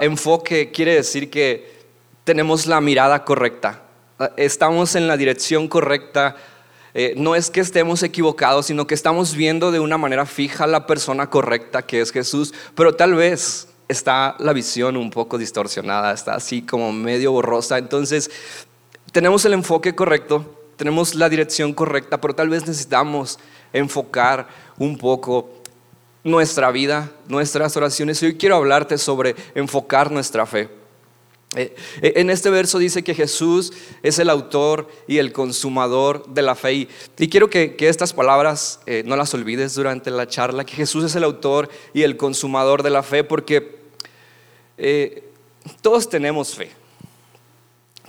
enfoque quiere decir que tenemos la mirada correcta, estamos en la dirección correcta. Eh, no es que estemos equivocados, sino que estamos viendo de una manera fija la persona correcta que es Jesús, pero tal vez está la visión un poco distorsionada, está así como medio borrosa. Entonces, tenemos el enfoque correcto, tenemos la dirección correcta, pero tal vez necesitamos enfocar un poco nuestra vida, nuestras oraciones. Hoy quiero hablarte sobre enfocar nuestra fe. Eh, eh, en este verso dice que Jesús es el autor y el consumador de la fe. Y quiero que, estas palabras eh, no las olvides durante la charla, que Jesús es el autor y el consumador de la fe, porque todos tenemos fe.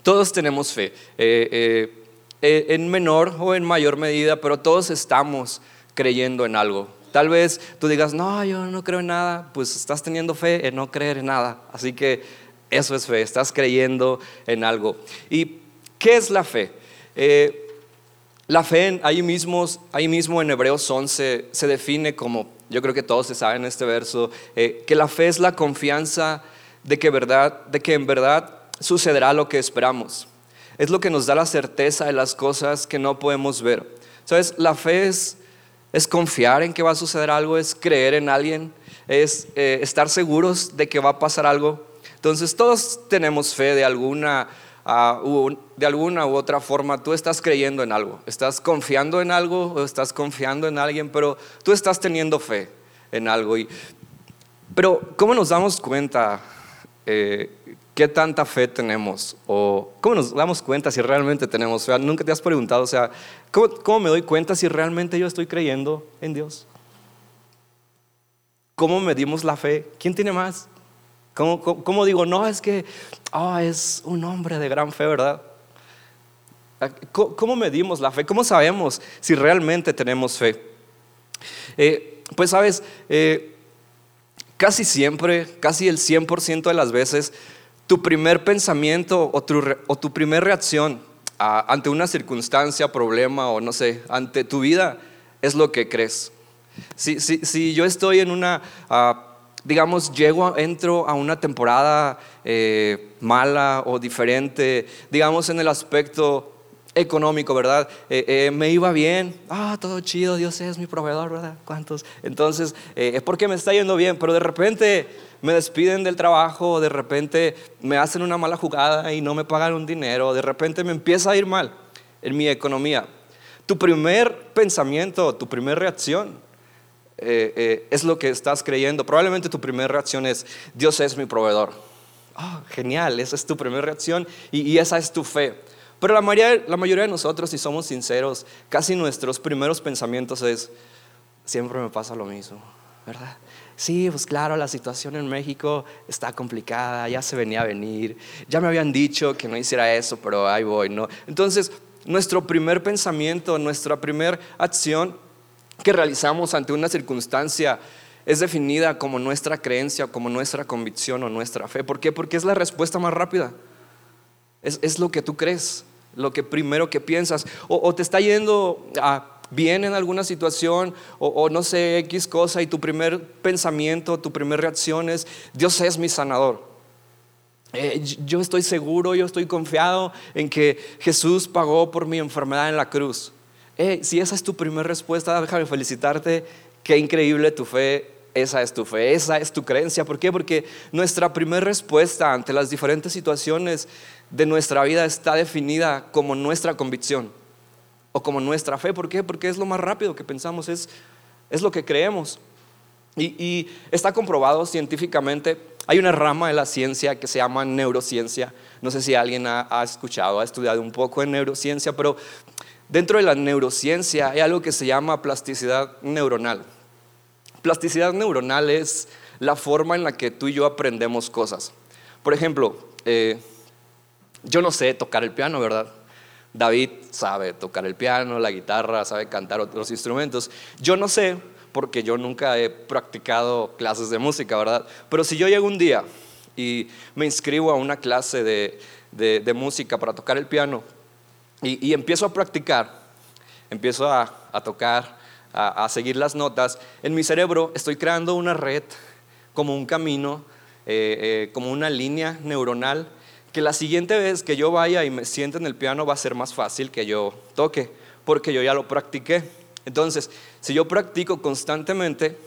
Todos tenemos fe. En menor o en mayor medida, pero todos estamos creyendo en algo. Tal vez tú digas, no, yo no creo en nada, pues estás teniendo fe en no creer en nada. Así que eso es fe, estás creyendo en algo. ¿Y qué es la fe? la fe, ahí mismo, ahí mismo en Hebreos 11 se define como, yo creo que todos se saben este verso, que la fe es la confianza de que, verdad, de que en verdad sucederá lo que esperamos. Es lo que nos da la certeza de las cosas que no podemos ver. ¿Sabes? La fe es, es confiar en que va a suceder algo, es creer en alguien, es eh, estar seguros de que va a pasar algo. Entonces todos tenemos fe de alguna, uh, de alguna u otra forma. Tú estás creyendo en algo, estás confiando en algo o estás confiando en alguien, pero tú estás teniendo fe en algo. Y, pero ¿cómo nos damos cuenta eh, qué tanta fe tenemos o cómo nos damos cuenta si realmente tenemos fe. Nunca te has preguntado, o sea, ¿cómo, me doy cuenta si realmente yo estoy creyendo en Dios? ¿Cómo medimos la fe? ¿Quién tiene más? ¿Cómo, digo, no, es que oh, es un hombre de gran fe, ¿verdad? ¿Cómo, medimos la fe? ¿Cómo sabemos si realmente tenemos fe? Eh, pues sabes, eh, casi siempre, casi el 100% de las veces, tu primer pensamiento o tu, o tu primer reacción ante una circunstancia, problema o no sé, ante tu vida es lo que crees. Si, si, si yo estoy en una, ah, digamos, llego, entro a una temporada eh, mala o diferente, digamos en el aspecto económico, ¿verdad? Eh, eh, me iba bien, ah, todo chido, Dios es mi proveedor, ¿verdad? ¿Cuántos? Entonces, eh, es porque me está yendo bien, pero de repente me despiden del trabajo, de repente me hacen una mala jugada y no me pagan un dinero, de repente me empieza a ir mal en mi economía. Tu primer pensamiento, tu primera reacción es lo que estás creyendo. Probablemente tu primera reacción es, Dios es mi proveedor. Oh, genial, esa es tu primera reacción y esa es tu fe. Pero la mayoría, la mayoría de nosotros, si somos sinceros, casi nuestros primeros pensamientos es, siempre me pasa lo mismo, ¿verdad? Sí, pues claro, la situación en México está complicada, ya se venía a venir, ya me habían dicho que no hiciera eso, pero ahí voy, ¿no? Entonces, nuestro primer pensamiento, nuestra primera acción que realizamos ante una circunstancia es definida como nuestra creencia, como nuestra convicción o nuestra fe. ¿Por qué? Porque es la respuesta más rápida. Es, es lo que tú crees lo que primero que piensas. O, te está yendo bien en alguna situación, o, no sé, X cosa, y tu primer pensamiento, tu primera reacción es, Dios es mi sanador. Eh, yo estoy seguro, yo estoy confiado en que Jesús pagó por mi enfermedad en la cruz. Eh, si esa es tu primera respuesta, déjame felicitarte. Qué increíble tu fe. Esa es tu fe, esa es tu creencia. ¿Por qué? Porque nuestra primera respuesta ante las diferentes situaciones de nuestra vida está definida como nuestra convicción o como nuestra fe. ¿Por qué? Porque es lo más rápido que pensamos, es, es lo que creemos. Y, está comprobado científicamente, hay una rama de la ciencia que se llama neurociencia. No sé si alguien ha, ha escuchado, ha estudiado un poco en neurociencia, pero dentro de la neurociencia hay algo que se llama plasticidad neuronal. Plasticidad neuronal es la forma en la que tú y yo aprendemos cosas. Por ejemplo, eh, yo no sé tocar el piano, ¿verdad? David sabe tocar el piano, la guitarra, sabe cantar otros instrumentos. Yo no sé porque yo nunca he practicado clases de música, ¿verdad? Pero si yo llego un día y me inscribo a una clase de, música para tocar el piano y, empiezo a practicar, empiezo a, tocar, a, a seguir las notas, en mi cerebro estoy creando una red como un camino eh, eh, como una línea neuronal que la siguiente vez que yo vaya y me siente en el piano va a ser más fácil que yo toque, porque yo ya lo practiqué. Entonces, si yo practico constantemente,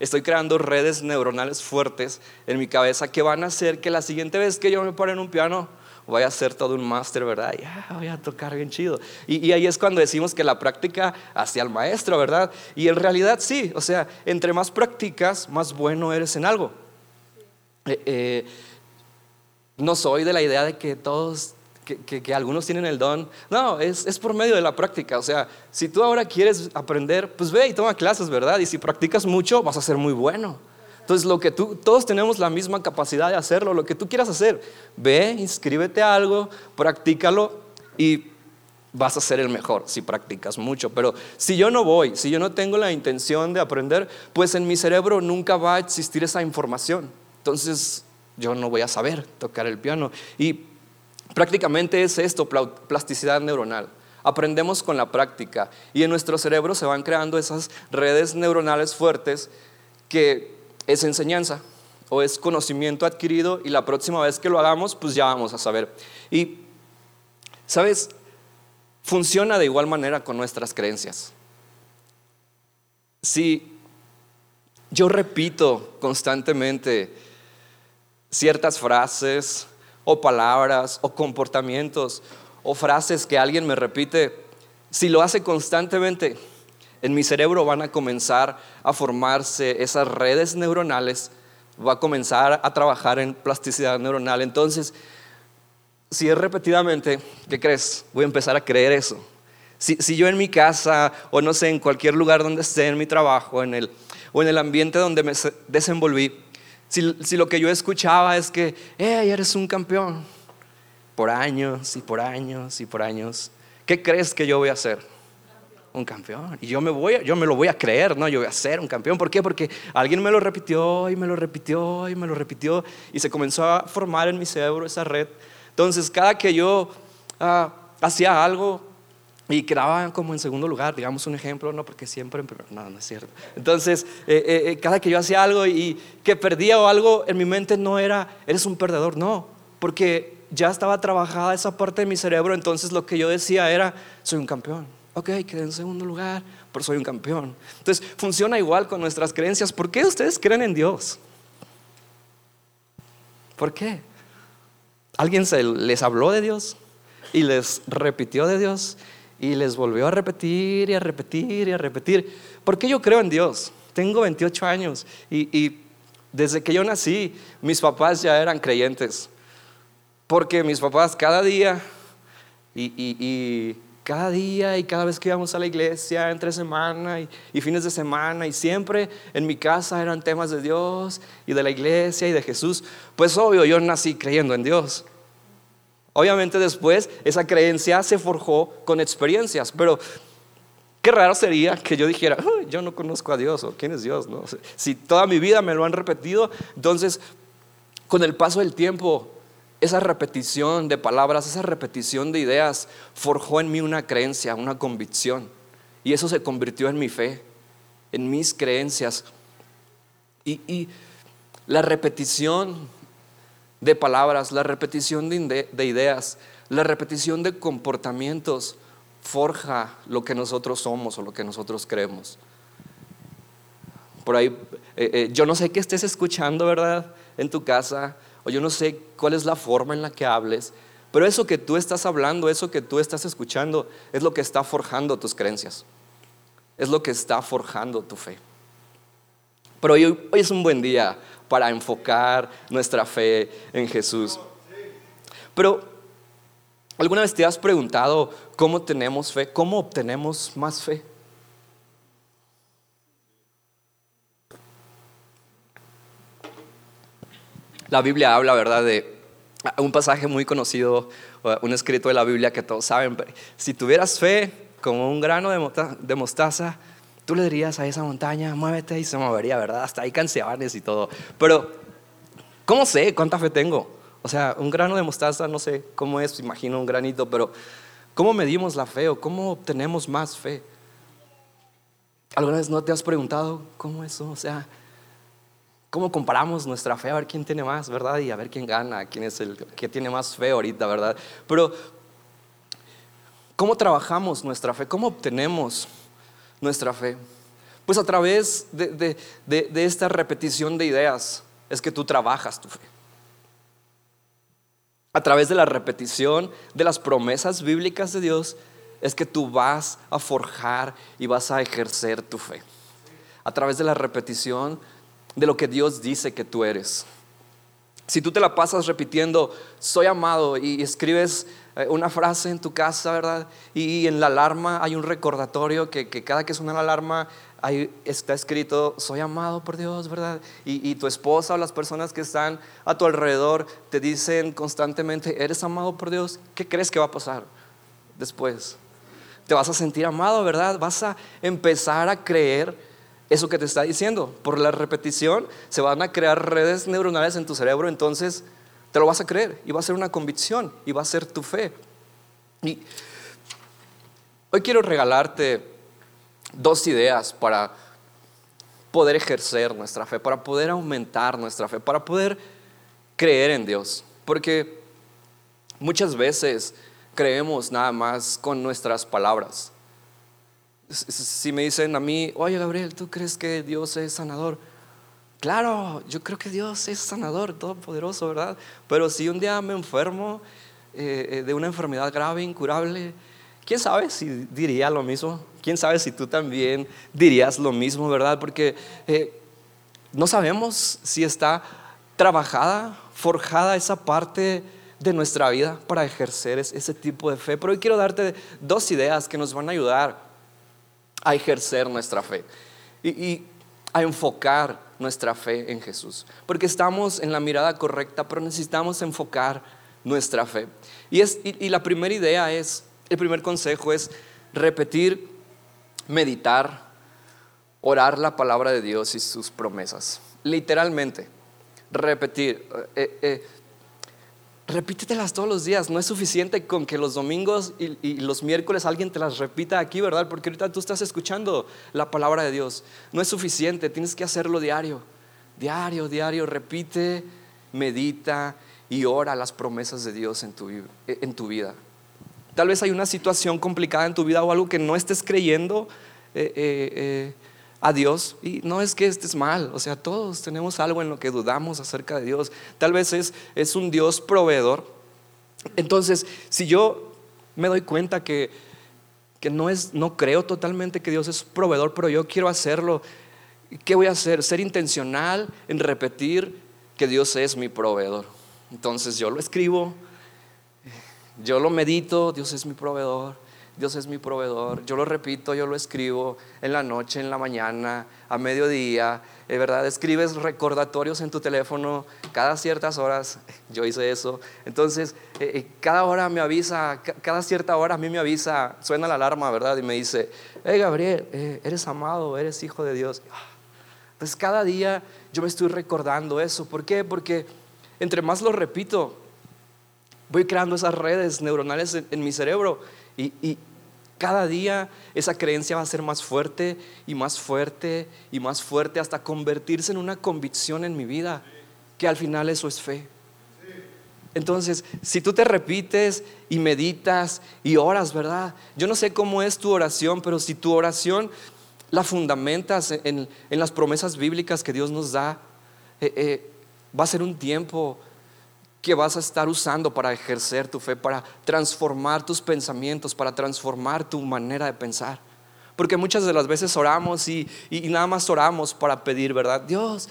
estoy creando redes neuronales fuertes en mi cabeza que van a hacer que la siguiente vez que yo me pare en un piano, vaya a ser todo un máster, ¿verdad? Ya, voy a tocar bien chido. Y, ahí es cuando decimos que la práctica hacia el maestro, ¿verdad? Y en realidad sí, o sea, entre más practicas, más bueno eres en algo. Eh, eh, no soy de la idea de que todos, que, algunos tienen el don. No, es, es, por medio de la práctica. O sea, si tú ahora quieres aprender, pues ve y toma clases, ¿verdad? Y si practicas mucho, vas a ser muy bueno. Entonces, lo que tú, todos tenemos la misma capacidad de hacerlo, lo que tú quieras hacer, ve, inscríbete a algo, practícalo y vas a ser el mejor si practicas mucho. Pero si yo no voy, si yo no tengo la intención de aprender, pues en mi cerebro nunca va a existir esa información. Entonces, yo no voy a saber tocar el piano. Y prácticamente es esto, plasticidad neuronal. Aprendemos con la práctica y en nuestro cerebro se van creando esas redes neuronales fuertes que es enseñanza o es conocimiento adquirido y la próxima vez que lo hagamos pues ya vamos a saber. Y, ¿sabes? Funciona de igual manera con nuestras creencias. Si yo repito constantemente, ciertas frases o palabras o comportamientos o frases que alguien me repite, si lo hace constantemente, en mi cerebro van a comenzar a formarse esas redes neuronales, va a comenzar a trabajar en plasticidad neuronal. Entonces, si es repetidamente, ¿qué crees? Voy a empezar a creer eso. Si, si, yo en mi casa o no sé, en cualquier lugar donde esté, en mi trabajo, en el, o en el ambiente donde me desenvolví, si, lo que yo escuchaba es que, hey, eres un campeón, por años y por años y por años, ¿qué crees que yo voy a hacer? Un campeón. Y yo me, voy, yo me lo voy a creer, ¿no? Yo voy a ser un campeón. ¿Por qué? Porque alguien me lo repitió y me lo repitió y me lo repitió y se comenzó a formar en mi cerebro esa red. Entonces, cada que yo ah, hacía algo, y quedaba como en segundo lugar, digamos un ejemplo, no porque siempre, no, no es cierto. Entonces, eh, eh, eh, cada que yo hacía algo y que perdía o algo, en mi mente no era, eres un perdedor, no, porque ya estaba trabajada esa parte de mi cerebro, entonces lo que yo decía era, soy un campeón. Ok, quedé en segundo lugar, pero soy un campeón. Entonces, funciona igual con nuestras creencias. ¿Por qué ustedes creen en Dios? ¿Por qué? ¿Alguien se les habló de Dios y les repitió de Dios? Y les volvió a repetir y a repetir y a repetir. Porque yo creo en Dios. Tengo 28 años y, desde que yo nací, mis papás ya eran creyentes. Porque mis papás cada día y, cada día y cada vez que íbamos a la iglesia, entre semana y, y, fines de semana, y siempre en mi casa eran temas de Dios y de la iglesia y de Jesús, pues obvio, yo nací creyendo en Dios. Obviamente después esa creencia se forjó con experiencias, pero qué raro sería que yo dijera, yo no conozco a Dios o quién es Dios, ¿no? Si toda mi vida me lo han repetido, entonces con el paso del tiempo esa repetición de palabras, esa repetición de ideas forjó en mí una creencia, una convicción. Y eso se convirtió en mi fe, en mis creencias. Y, y la repetición de palabras, la repetición de, ideas, la repetición de comportamientos forja lo que nosotros somos o lo que nosotros creemos. Por ahí, eh, eh, yo no sé qué estés escuchando, ¿verdad? En tu casa, o yo no sé cuál es la forma en la que hables, pero eso que tú estás hablando, eso que tú estás escuchando, es lo que está forjando tus creencias, es lo que está forjando tu fe. Pero hoy, hoy es un buen día para enfocar nuestra fe en Jesús. Pero, ¿alguna vez te has preguntado cómo tenemos fe? ¿Cómo obtenemos más fe? La Biblia habla, ¿verdad?, de un pasaje muy conocido, un escrito de la Biblia que todos saben. Si tuvieras fe como un grano de mostaza, tú le dirías a esa montaña, muévete y se movería, ¿verdad? Hasta ahí canciones y todo. Pero, ¿cómo sé cuánta fe tengo? O sea, un grano de mostaza, no sé cómo es, imagino un granito, pero ¿cómo medimos la fe o cómo obtenemos más fe? ¿Alguna vez no te has preguntado cómo eso? O sea, ¿Cómo comparamos nuestra fe? A ver quién tiene más, ¿verdad? Y a ver quién gana, quién es el que tiene más fe ahorita, ¿verdad? Pero, ¿cómo trabajamos nuestra fe? ¿Cómo obtenemos nuestra fe? Pues a través de, de esta repetición de ideas es que tú trabajas tu fe. A través de la repetición de las promesas bíblicas de Dios es que tú vas a forjar y vas a ejercer tu fe. A través de la repetición de lo que Dios dice que tú eres. Si tú te la pasas repitiendo, soy amado, y escribes una frase en tu casa, ¿verdad? Y en la alarma hay un recordatorio que, cada que suena la alarma ahí está escrito, soy amado por Dios, ¿verdad? Y, y, tu esposa o las personas que están a tu alrededor te dicen constantemente, eres amado por Dios, ¿qué crees que va a pasar después? Te vas a sentir amado, ¿verdad? Vas a empezar a creer eso que te está diciendo. Por la repetición se van a crear redes neuronales en tu cerebro, entonces te lo vas a creer y va a ser una convicción y va a ser tu fe. Y hoy quiero regalarte dos ideas para poder ejercer nuestra fe, para poder aumentar nuestra fe, para poder creer en Dios. Porque muchas veces creemos nada más con nuestras palabras. Si me dicen a mí, oye Gabriel, ¿tú crees que Dios es sanador? Claro, yo creo que Dios es sanador, todopoderoso, ¿verdad? Pero si un día me enfermo eh, eh, de una enfermedad grave, incurable, ¿quién sabe si diría lo mismo? ¿Quién sabe si tú también dirías lo mismo, verdad? Porque eh, no sabemos si está trabajada, forjada esa parte de nuestra vida para ejercer ese tipo de fe. Pero hoy quiero darte dos ideas que nos van a ayudar a ejercer nuestra fe y, a enfocar nuestra fe en Jesús. Porque estamos en la mirada correcta, pero necesitamos enfocar nuestra fe. Y, es, y la primera idea es, el primer consejo es repetir, meditar, orar la palabra de Dios y sus promesas. Literalmente, repetir. Eh, eh, repítetelas todos los días. No es suficiente con que los domingos y, los miércoles alguien te las repita aquí, ¿verdad? Porque ahorita tú estás escuchando la palabra de Dios. No es suficiente, tienes que hacerlo diario. Diario, diario, repite, medita y ora las promesas de Dios en tu, vida. Tal vez hay una situación complicada en tu vida o algo que no estés creyendo. Eh, eh, eh a Dios. Y no es que estés mal, o sea, todos tenemos algo en lo que dudamos acerca de Dios. Tal vez es, es un Dios proveedor. Entonces, si yo me doy cuenta que, que no, es, no creo totalmente que Dios es proveedor, pero yo quiero hacerlo, ¿qué voy a hacer? Ser intencional en repetir que Dios es mi proveedor. Entonces yo lo escribo, yo lo medito, Dios es mi proveedor. Dios es mi proveedor. Yo lo repito, yo lo escribo en la noche, en la mañana, a mediodía. Es verdad, escribes recordatorios en tu teléfono cada ciertas horas. Yo hice eso. Entonces, eh, eh, cada hora me avisa, cada cierta hora a mí me avisa, suena la alarma, ¿verdad? Y me dice, hey Gabriel, eh, eres amado, eres hijo de Dios. Pues cada día yo me estoy recordando eso. ¿Por qué? Porque entre más lo repito, voy creando esas redes neuronales en mi cerebro y, cada día esa creencia va a ser más fuerte y más fuerte y más fuerte hasta convertirse en una convicción en mi vida, que al final eso es fe. Entonces, si tú te repites y meditas y oras, ¿verdad? Yo no sé cómo es tu oración, pero si tu oración la fundamentas en, las promesas bíblicas que Dios nos da, eh, eh, va a ser un tiempo que vas a estar usando para ejercer tu fe, para transformar tus pensamientos, para transformar tu manera de pensar. Porque muchas de las veces oramos y, nada más oramos para pedir, ¿verdad? Dios,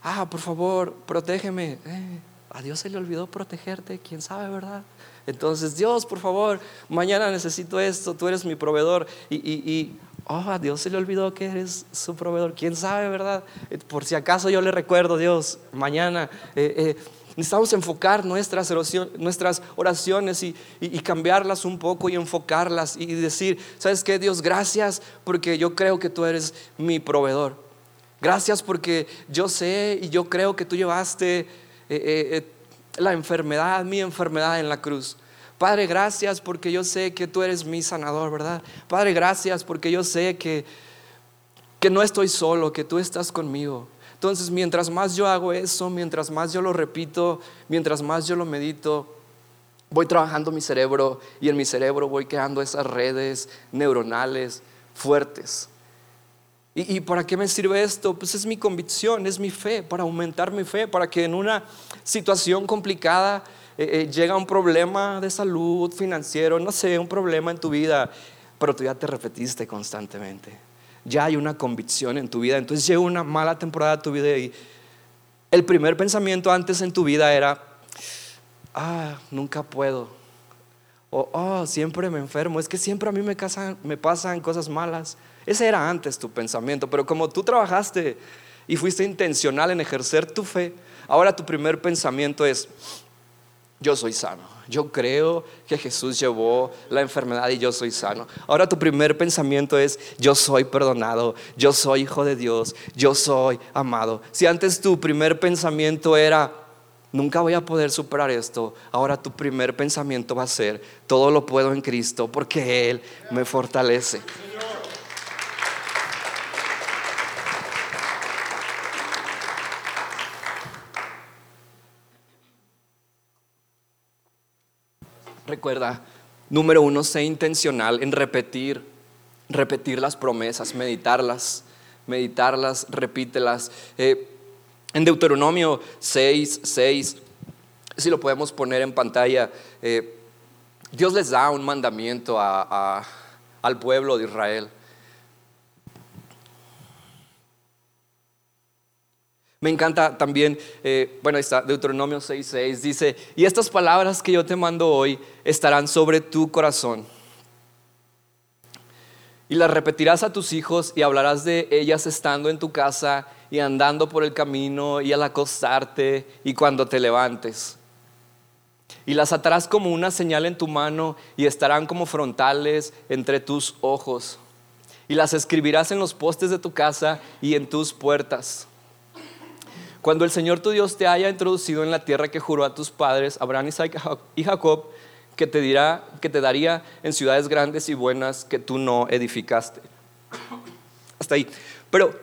ah, por favor, protégeme. Eh, a Dios se le olvidó protegerte, quién sabe, ¿verdad? Entonces, Dios, por favor, mañana necesito esto, tú eres mi proveedor. Y, y, oh, a Dios se le olvidó que eres su proveedor, quién sabe, ¿verdad? Eh, por si acaso yo le recuerdo, Dios, mañana. Eh Necesitamos enfocar nuestras, oraciones y, cambiarlas un poco y enfocarlas y decir, ¿sabes qué, Dios? Gracias porque yo creo que tú eres mi proveedor. Gracias porque yo sé y yo creo que tú llevaste eh, eh, eh, la enfermedad, mi enfermedad en la cruz. Padre, gracias porque yo sé que tú eres mi sanador, ¿verdad? Padre, gracias porque yo sé que, que no estoy solo, que tú estás conmigo. Entonces, mientras más yo hago eso, mientras más yo lo repito, mientras más yo lo medito, voy trabajando mi cerebro y en mi cerebro voy creando esas redes neuronales fuertes. ¿Y, para qué me sirve esto? Pues es mi convicción, es mi fe, para aumentar mi fe, para que en una situación complicada eh, eh, llega un problema de salud, financiero, no sé, un problema en tu vida, pero tú ya te repetiste constantemente. Ya hay una convicción en tu vida. Entonces llega una mala temporada de tu vida y el primer pensamiento antes en tu vida era, ah, nunca puedo. O, oh, siempre me enfermo. Es que siempre a mí me, me pasan cosas malas. Ese era antes tu pensamiento, pero como tú trabajaste y fuiste intencional en ejercer tu fe, ahora tu primer pensamiento es, yo soy sano. Yo creo que Jesús llevó la enfermedad y yo soy sano. Ahora tu primer pensamiento es, yo soy perdonado, yo soy hijo de Dios, yo soy amado. Si antes tu primer pensamiento era, nunca voy a poder superar esto, ahora tu primer pensamiento va a ser, todo lo puedo en Cristo porque Él me fortalece. Recuerda, número uno, sé intencional en repetir, repetir las promesas, meditarlas, meditarlas, repítelas. Eh, en Deuteronomio 6, 6, si lo podemos poner en pantalla, eh, Dios les da un mandamiento al pueblo de Israel. Me encanta también, eh, bueno, está Deuteronomio 6:6, dice, y estas palabras que yo te mando hoy estarán sobre tu corazón. Y las repetirás a tus hijos y hablarás de ellas estando en tu casa y andando por el camino y al acostarte y cuando te levantes. Y las atarás como una señal en tu mano y estarán como frontales entre tus ojos. Y las escribirás en los postes de tu casa y en tus puertas. Cuando el Señor tu Dios te haya introducido en la tierra que juró a tus padres, Abraham, Isaac y Jacob, que te dirá, que te daría en ciudades grandes y buenas que tú no edificaste. Hasta ahí. Pero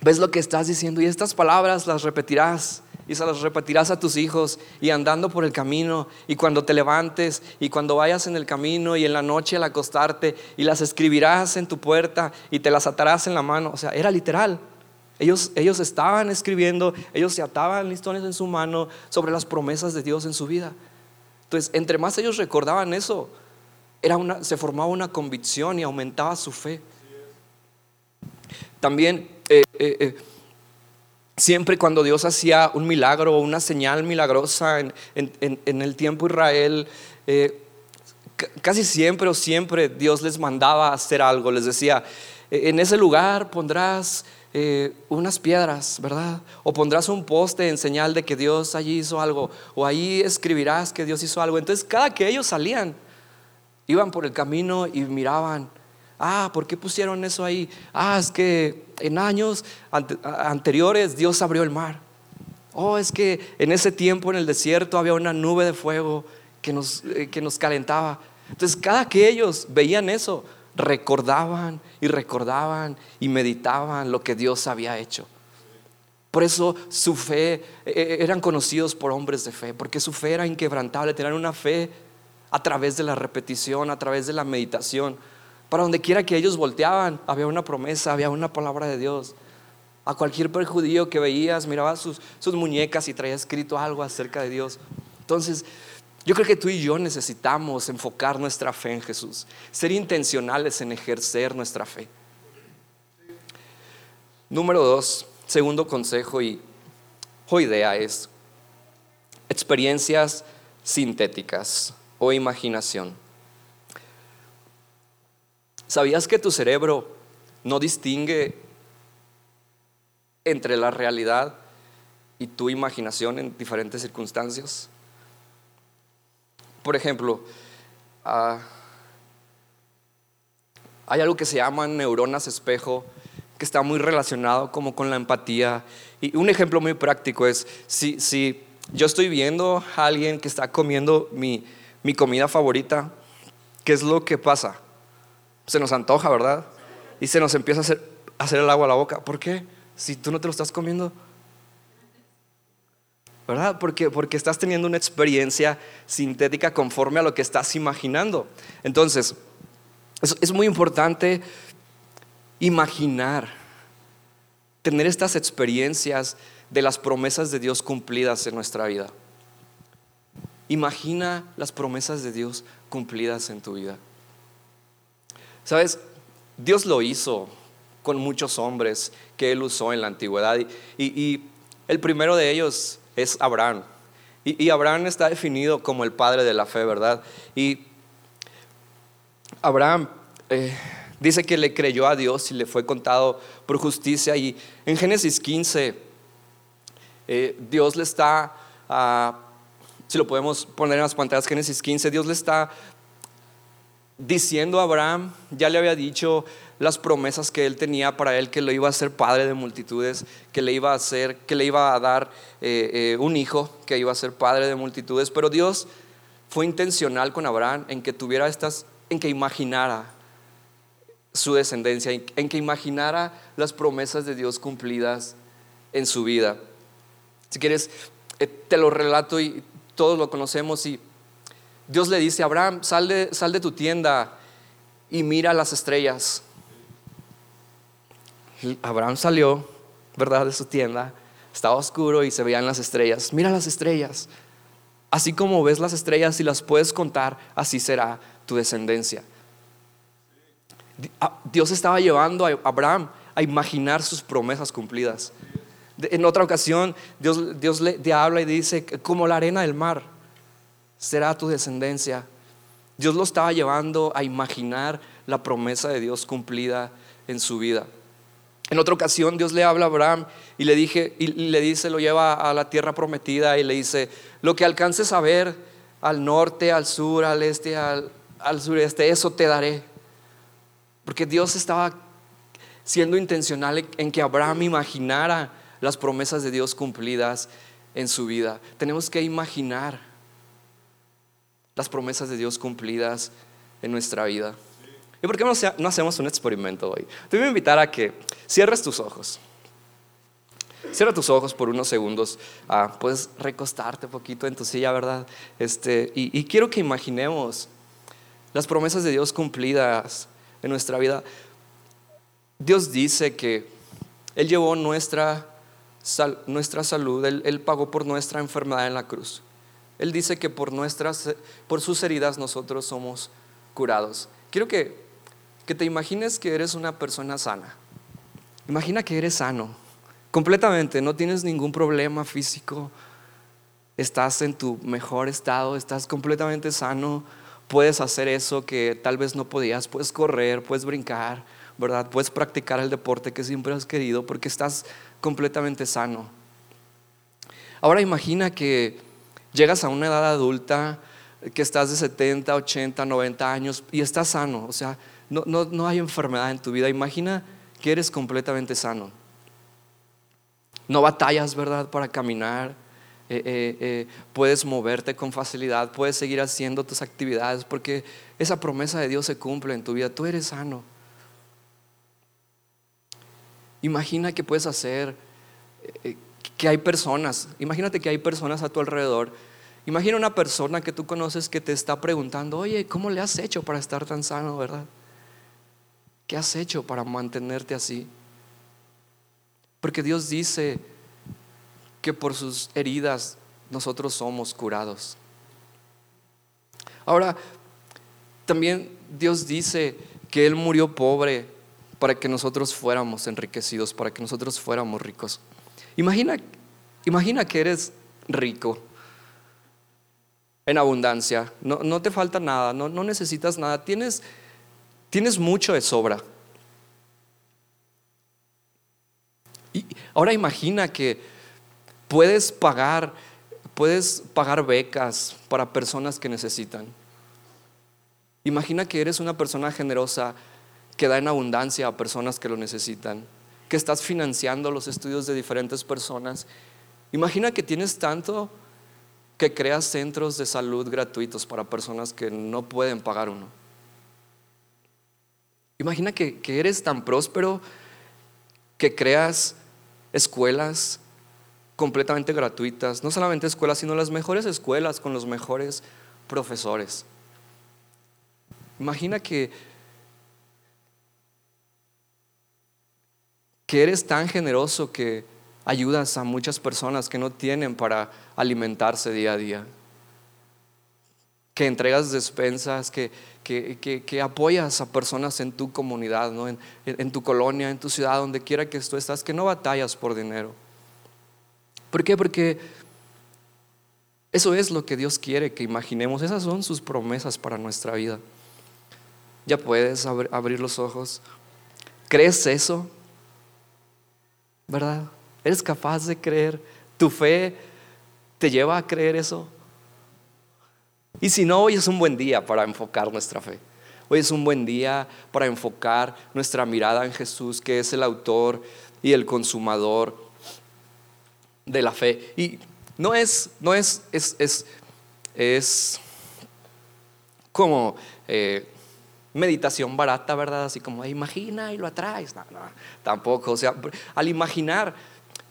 ves lo que estás diciendo y estas palabras las repetirás y se las repetirás a tus hijos y andando por el camino y cuando te levantes y cuando vayas en el camino y en la noche al acostarte y las escribirás en tu puerta y te las atarás en la mano. O sea, era literal. Ellos, ellos estaban escribiendo, ellos se ataban listones en su mano sobre las promesas de Dios en su vida. Entonces, entre más ellos recordaban eso, era una, se formaba una convicción y aumentaba su fe. También, eh, eh, eh, siempre cuando Dios hacía un milagro o una señal milagrosa en, en el tiempo Israel, casi siempre o siempre Dios les mandaba hacer algo, les decía, en ese lugar pondrás eh, unas piedras, ¿verdad? O pondrás un poste en señal de que Dios allí hizo algo, o ahí escribirás que Dios hizo algo. Entonces, cada que ellos salían, iban por el camino y miraban, ah, ¿por qué pusieron eso ahí? Ah, es que en años anteriores Dios abrió el mar. Oh, es que en ese tiempo en el desierto había una nube de fuego que nos, eh, que nos calentaba. Entonces, cada que ellos veían eso, recordaban y recordaban y meditaban lo que Dios había hecho. Por eso su fe, e, e, eran conocidos por hombres de fe, porque su fe era inquebrantable, tenían una fe a través de la repetición, a través de la meditación. Para donde quiera que ellos volteaban, había una promesa, había una palabra de Dios. A cualquier perjudío que veías, miraba sus, sus muñecas y traía escrito algo acerca de Dios. Entonces, yo creo que tú y yo necesitamos enfocar nuestra fe en Jesús, ser intencionales en ejercer nuestra fe. Número dos, segundo consejo y o idea es experiencias sintéticas o imaginación. ¿Sabías que tu cerebro no distingue entre la realidad y tu imaginación en diferentes circunstancias? Por ejemplo, ah, hay algo que se llama neuronas espejo, que está muy relacionado como con la empatía. Y un ejemplo muy práctico es, si, si yo estoy viendo a alguien que está comiendo mi, mi comida favorita, ¿qué es lo que pasa? Se nos antoja, ¿verdad? Y se nos empieza a hacer, a hacer el agua a la boca. ¿Por qué? si tú no te lo estás comiendo? ¿Verdad? Porque, porque estás teniendo una experiencia sintética conforme a lo que estás imaginando. Entonces, es, es muy importante imaginar, tener estas experiencias de las promesas de Dios cumplidas en nuestra vida. Imagina las promesas de Dios cumplidas en tu vida. Sabes, Dios lo hizo con muchos hombres que Él usó en la antigüedad y, el primero de ellos es Abraham. Y, Abraham está definido como el padre de la fe, ¿verdad? Y Abraham eh, dice que le creyó a Dios y le fue contado por justicia. Y en Génesis 15, eh, Dios le está, ah, si lo podemos poner en las pantallas, Génesis 15, Dios le está diciendo a Abraham, ya le había dicho las promesas que él tenía para él, que lo iba a ser padre de multitudes, que le iba a hacer, que le iba a dar eh, eh, un hijo, que iba a ser padre de multitudes, pero Dios fue intencional con Abraham en que tuviera estas, en que imaginara su descendencia, en que imaginara las promesas de Dios cumplidas en su vida. Si quieres, eh, te lo relato y todos lo conocemos y Dios le dice, Abraham, sal de, sal de tu tienda y mira las estrellas. Abraham salió, ¿verdad?, de su tienda, estaba oscuro y se veían las estrellas. Mira las estrellas. Así como ves las estrellas y las puedes contar, así será tu descendencia. Ah, Dios estaba llevando a Abraham a imaginar sus promesas cumplidas. En otra ocasión, Dios, Dios le habla y dice, como la arena del mar será tu descendencia. Dios lo estaba llevando a imaginar la promesa de Dios cumplida en su vida. En otra ocasión Dios le habla a Abraham y le, y le dice, lo lleva a la tierra prometida y le dice, lo que alcances a ver al norte, al sur, al este, al, al sureste, eso te daré. Porque Dios estaba siendo intencional en que Abraham imaginara las promesas de Dios cumplidas en su vida. Tenemos que imaginar las promesas de Dios cumplidas en nuestra vida. ¿Y por qué no, hacemos un experimento hoy? Te voy a invitar a que cierres tus ojos. Cierra tus ojos por unos segundos. Ah, puedes recostarte un poquito en tu silla, ¿verdad? Este, y, quiero que imaginemos las promesas de Dios cumplidas en nuestra vida. Dios dice que Él llevó nuestra, nuestra salud, él pagó por nuestra enfermedad en la cruz. Él dice que por, nuestras, por sus heridas nosotros somos curados. Quiero que, que te imagines que eres una persona sana. Imagina que eres sano, completamente, no tienes ningún problema físico, estás en tu mejor estado, estás completamente sano, puedes hacer eso que tal vez no podías, puedes correr, puedes brincar, ¿verdad? Puedes practicar el deporte que siempre has querido porque estás completamente sano. Ahora imagina que Llegas a una edad adulta que estás de 70, 80, 90 años y estás sano, o sea, no, no, hay enfermedad en tu vida. Imagina que eres completamente sano. No batallas, ¿verdad?, para caminar. Eh, eh, eh, puedes moverte con facilidad, puedes seguir haciendo tus actividades porque esa promesa de Dios se cumple en tu vida. Tú eres sano. Imagina que puedes hacer que hay personas, imagínate que hay personas a tu alrededor. Imagina una persona que tú conoces que te está preguntando, oye, ¿cómo le has hecho para estar tan sano, verdad? ¿Qué has hecho para mantenerte así? Porque Dios dice que por sus heridas nosotros somos curados. Ahora, también Dios dice que Él murió pobre para que nosotros fuéramos enriquecidos, para que nosotros fuéramos ricos. Imagina, imagina que eres rico en abundancia, no, te falta nada, no, necesitas nada, tienes, tienes mucho de sobra. Y ahora imagina que puedes pagar, puedes pagar becas para personas que necesitan. Imagina que eres una persona generosa que da en abundancia a personas que lo necesitan que estás financiando los estudios de diferentes personas. Imagina que tienes tanto que creas centros de salud gratuitos para personas que no pueden pagar uno. Imagina que, eres tan próspero que creas escuelas completamente gratuitas, no solamente escuelas, sino las mejores escuelas con los mejores profesores. Imagina que, eres tan generoso que ayudas a muchas personas que no tienen para alimentarse día a día, que entregas despensas, que, que, apoyas a personas en tu comunidad, ¿no? en, en tu colonia, en tu ciudad, donde quiera que tú estás, que no batallas por dinero. ¿Por qué? Porque eso es lo que Dios quiere que imaginemos. Esas son sus promesas para nuestra vida. Ya puedes abrir los ojos. ¿Crees eso? ¿Verdad? ¿Eres capaz de creer? ¿Tu fe te lleva a creer eso? Y si no, hoy es un buen día para enfocar nuestra fe. Hoy es un buen día para enfocar nuestra mirada en Jesús, que es el autor y el consumador de la fe. Y no es, no es, es, es, como eh, meditación barata, ¿verdad? Así como imagina y lo atraes. No, no, tampoco. O sea, al imaginar,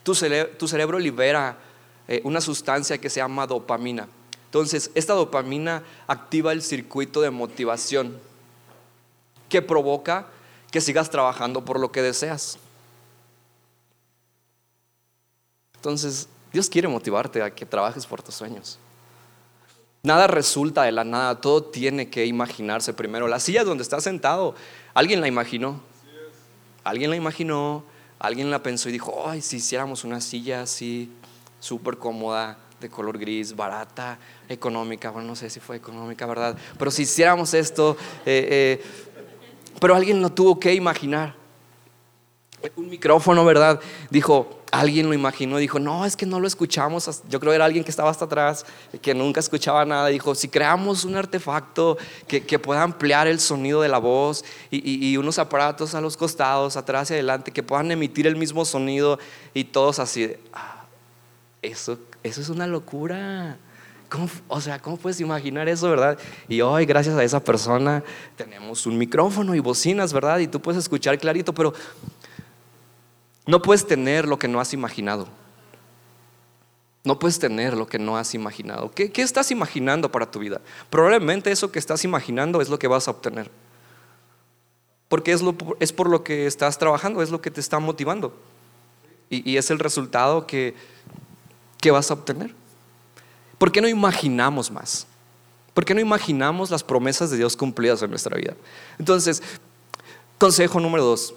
tu, tu cerebro libera eh, una sustancia que se llama dopamina. Entonces, esta dopamina activa el circuito de motivación que provoca que sigas trabajando por lo que deseas. Entonces, Dios quiere motivarte a que trabajes por tus sueños. Nada resulta de la nada, todo tiene que imaginarse primero. La silla donde estás sentado, alguien la imaginó. Alguien la imaginó, alguien la pensó y dijo, ay, si hiciéramos una silla así, súper cómoda, de color gris, barata, económica, bueno, no sé si fue económica, ¿verdad? Pero si hiciéramos esto, eh, eh, pero alguien lo tuvo que imaginar. Un micrófono, ¿verdad? Dijo, alguien lo imaginó y dijo, no, es que no lo escuchamos. Yo creo que era alguien que estaba hasta atrás, que nunca escuchaba nada. Dijo, si creamos un artefacto que, pueda ampliar el sonido de la voz y, unos aparatos a los costados, atrás y adelante, que puedan emitir el mismo sonido y todos así, ah, eso, eso es una locura. o sea, ¿cómo puedes imaginar eso, verdad? Y hoy, gracias a esa persona, tenemos un micrófono y bocinas, ¿verdad? Y tú puedes escuchar clarito, pero no puedes tener lo que no has imaginado. No puedes tener lo que no has imaginado. ¿Qué, estás imaginando para tu vida? Probablemente eso que estás imaginando es lo que vas a obtener. Porque es, lo, es por lo que estás trabajando, es lo que te está motivando. Y, es el resultado que, que vas a obtener. ¿Por qué no imaginamos más? ¿Por qué no imaginamos las promesas de Dios cumplidas en nuestra vida? Entonces, consejo número dos,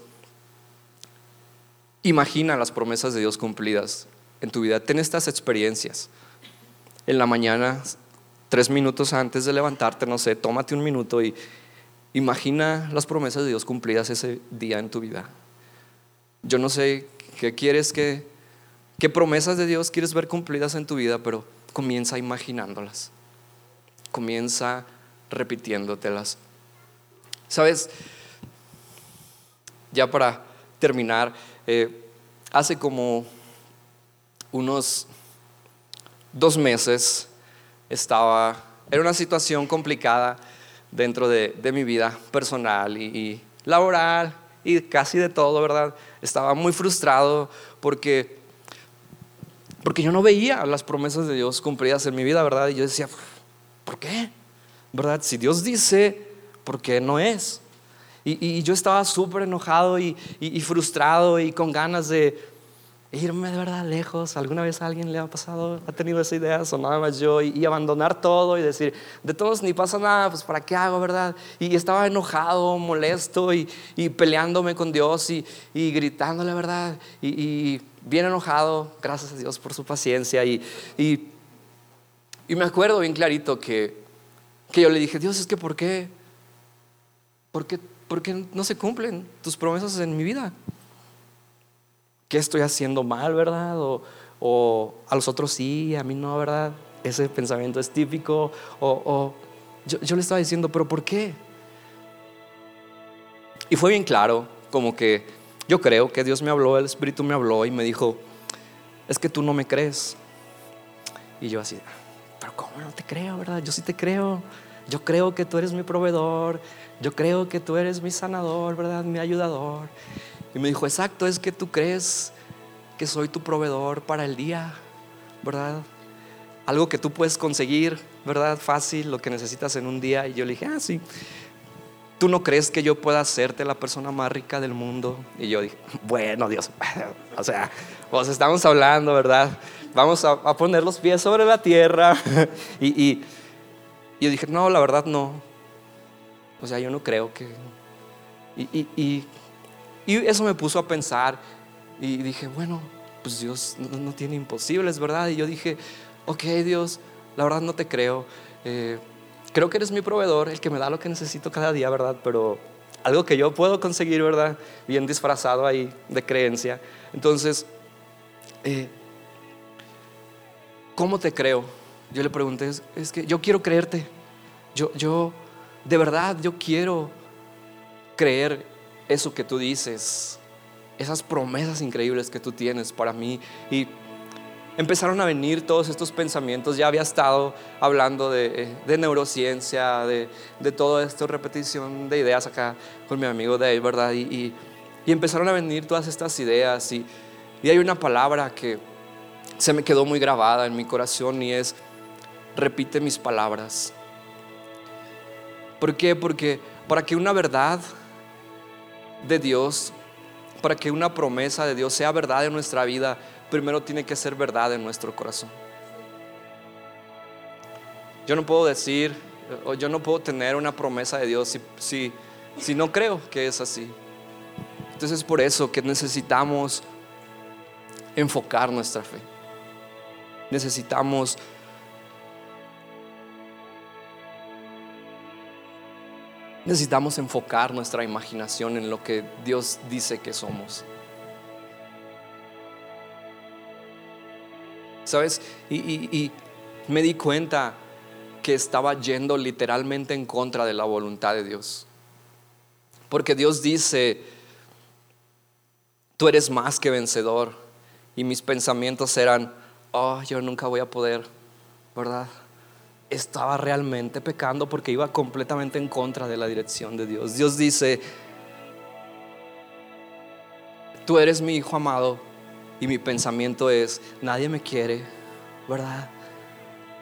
Imagina las promesas de Dios cumplidas en tu vida. Ten estas experiencias. En la mañana, tres minutos antes de levantarte, no sé, tómate un minuto y imagina las promesas de Dios cumplidas ese día en tu vida. Yo no sé qué quieres que, qué promesas de Dios quieres ver cumplidas en tu vida, pero comienza imaginándolas. Comienza repitiéndotelas. ¿Sabes? Ya para terminar, eh, hace como unos dos meses estaba, era una situación complicada dentro de, mi vida personal y, laboral y casi de todo, ¿verdad? Estaba muy frustrado porque, porque yo no veía las promesas de Dios cumplidas en mi vida, ¿verdad? Y yo decía, ¿por qué? ¿Verdad? Si Dios dice, ¿por qué no es? Y, yo estaba súper enojado y, frustrado y con ganas de irme de verdad lejos. ¿Alguna vez a alguien le ha pasado, ha tenido esa idea o nada más yo? Y, abandonar todo y decir, de todos ni pasa nada, pues ¿para qué hago, verdad? Y estaba enojado, molesto y, peleándome con Dios y, gritándole, ¿verdad? Y, bien enojado, gracias a Dios por su paciencia. Y, me acuerdo bien clarito que, que yo le dije, Dios, es que ¿por qué? ¿Por qué? no se cumplen tus promesas en mi vida. ¿Qué estoy haciendo mal, verdad? O, a los otros sí, a mí no, ¿verdad? Ese pensamiento es típico. O, yo, yo le estaba diciendo, pero ¿por qué? Y fue bien claro, como que yo creo que Dios me habló, el Espíritu me habló y me dijo, es que tú no me crees. Y yo así, pero ¿cómo no te creo, verdad? Yo sí te creo. Yo creo que tú eres mi proveedor, yo creo que tú eres mi sanador, ¿verdad? Mi ayudador. Y me dijo, exacto, es que tú crees que soy tu proveedor para el día, ¿verdad? Algo que tú puedes conseguir, ¿verdad? Fácil, lo que necesitas en un día. Y yo le dije, ah, sí. ¿Tú no crees que yo pueda hacerte la persona más rica del mundo? Y yo dije, bueno, Dios, o sea, pues estamos hablando, ¿verdad? Vamos a, poner los pies sobre la tierra. y, yo dije, no, la verdad no. O sea, yo no creo que... Y, y, eso me puso a pensar y dije, bueno, pues Dios no, tiene imposibles, ¿verdad? Y yo dije, ok, Dios, la verdad no te creo. Eh, creo que eres mi proveedor, el que me da lo que necesito cada día, ¿verdad? Pero algo que yo puedo conseguir, ¿verdad? Bien disfrazado ahí de creencia. Entonces, eh, ¿cómo te creo? Yo le pregunté, es, que yo quiero creerte. Yo, yo, de verdad, yo quiero creer eso que tú dices, esas promesas increíbles que tú tienes para mí. Y empezaron a venir todos estos pensamientos. Ya había estado hablando de, neurociencia, de, todo esto, repetición de ideas acá con mi amigo Dave, ¿verdad? Y, empezaron a venir todas estas ideas. Y, y hay una palabra que se me quedó muy grabada en mi corazón y es, repite mis palabras. ¿Por qué? Porque para que una verdad de Dios, para que una promesa de Dios sea verdad en nuestra vida, primero tiene que ser verdad en nuestro corazón. Yo no puedo decir, o yo no puedo tener una promesa de Dios si, si, si no creo que es así. Entonces es por eso que necesitamos enfocar nuestra fe. Necesitamos necesitamos enfocar nuestra imaginación en lo que Dios dice que somos. ¿Sabes? Y, me di cuenta que estaba yendo literalmente en contra de la voluntad de Dios. Porque Dios dice, tú eres más que vencedor. Y mis pensamientos eran, oh, yo nunca voy a poder, ¿verdad? Estaba realmente pecando porque iba completamente en contra de la dirección de Dios. Dios dice, tú eres mi hijo amado, y mi pensamiento es, nadie me quiere, ¿verdad?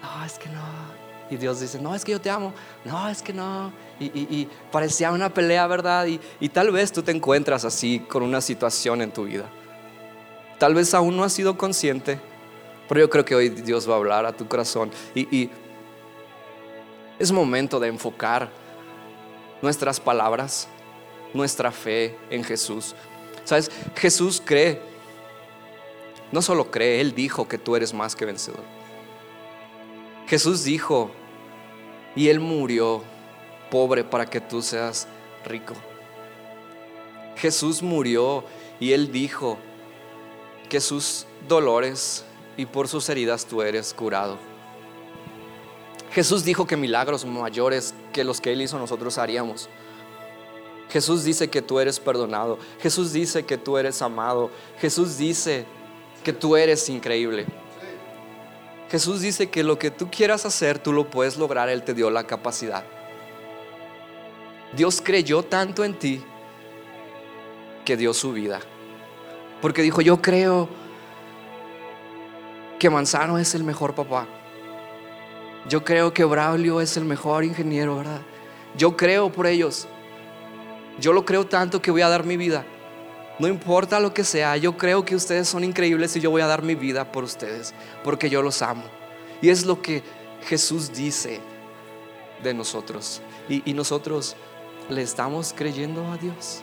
No, es que no. Y Dios dice, no, es que yo te amo. No, es que no. Y, parecía una pelea, ¿verdad? Y, y, tal vez tú te encuentras así con una situación en tu vida. Tal vez aún no has sido consciente, pero yo creo que hoy Dios va a hablar a tu corazón. Y, es momento de enfocar nuestras palabras, nuestra fe en Jesús. ¿Sabes? Jesús cree no solo cree, Él dijo que tú eres más que vencedor. Jesús dijo, y Él murió pobre para que tú seas rico. Jesús murió y Él dijo que sus dolores y por sus heridas tú eres curado. Jesús dijo que milagros mayores que los que Él hizo nosotros haríamos. Jesús dice que tú eres perdonado. Jesús dice que tú eres amado. Jesús dice que tú eres increíble. Jesús dice que lo que tú quieras hacer, tú lo puedes lograr, Él te dio la capacidad. Dios creyó tanto en ti que dio su vida. Porque dijo, yo creo que Manzano es el mejor papá. Yo creo que Braulio es el mejor ingeniero, ¿verdad? Yo creo por ellos. Yo lo creo tanto que voy a dar mi vida. No importa lo que sea, yo creo que ustedes son increíbles y yo voy a dar mi vida por ustedes, porque yo los amo. Y es lo que Jesús dice de nosotros. Y, nosotros le estamos creyendo a Dios.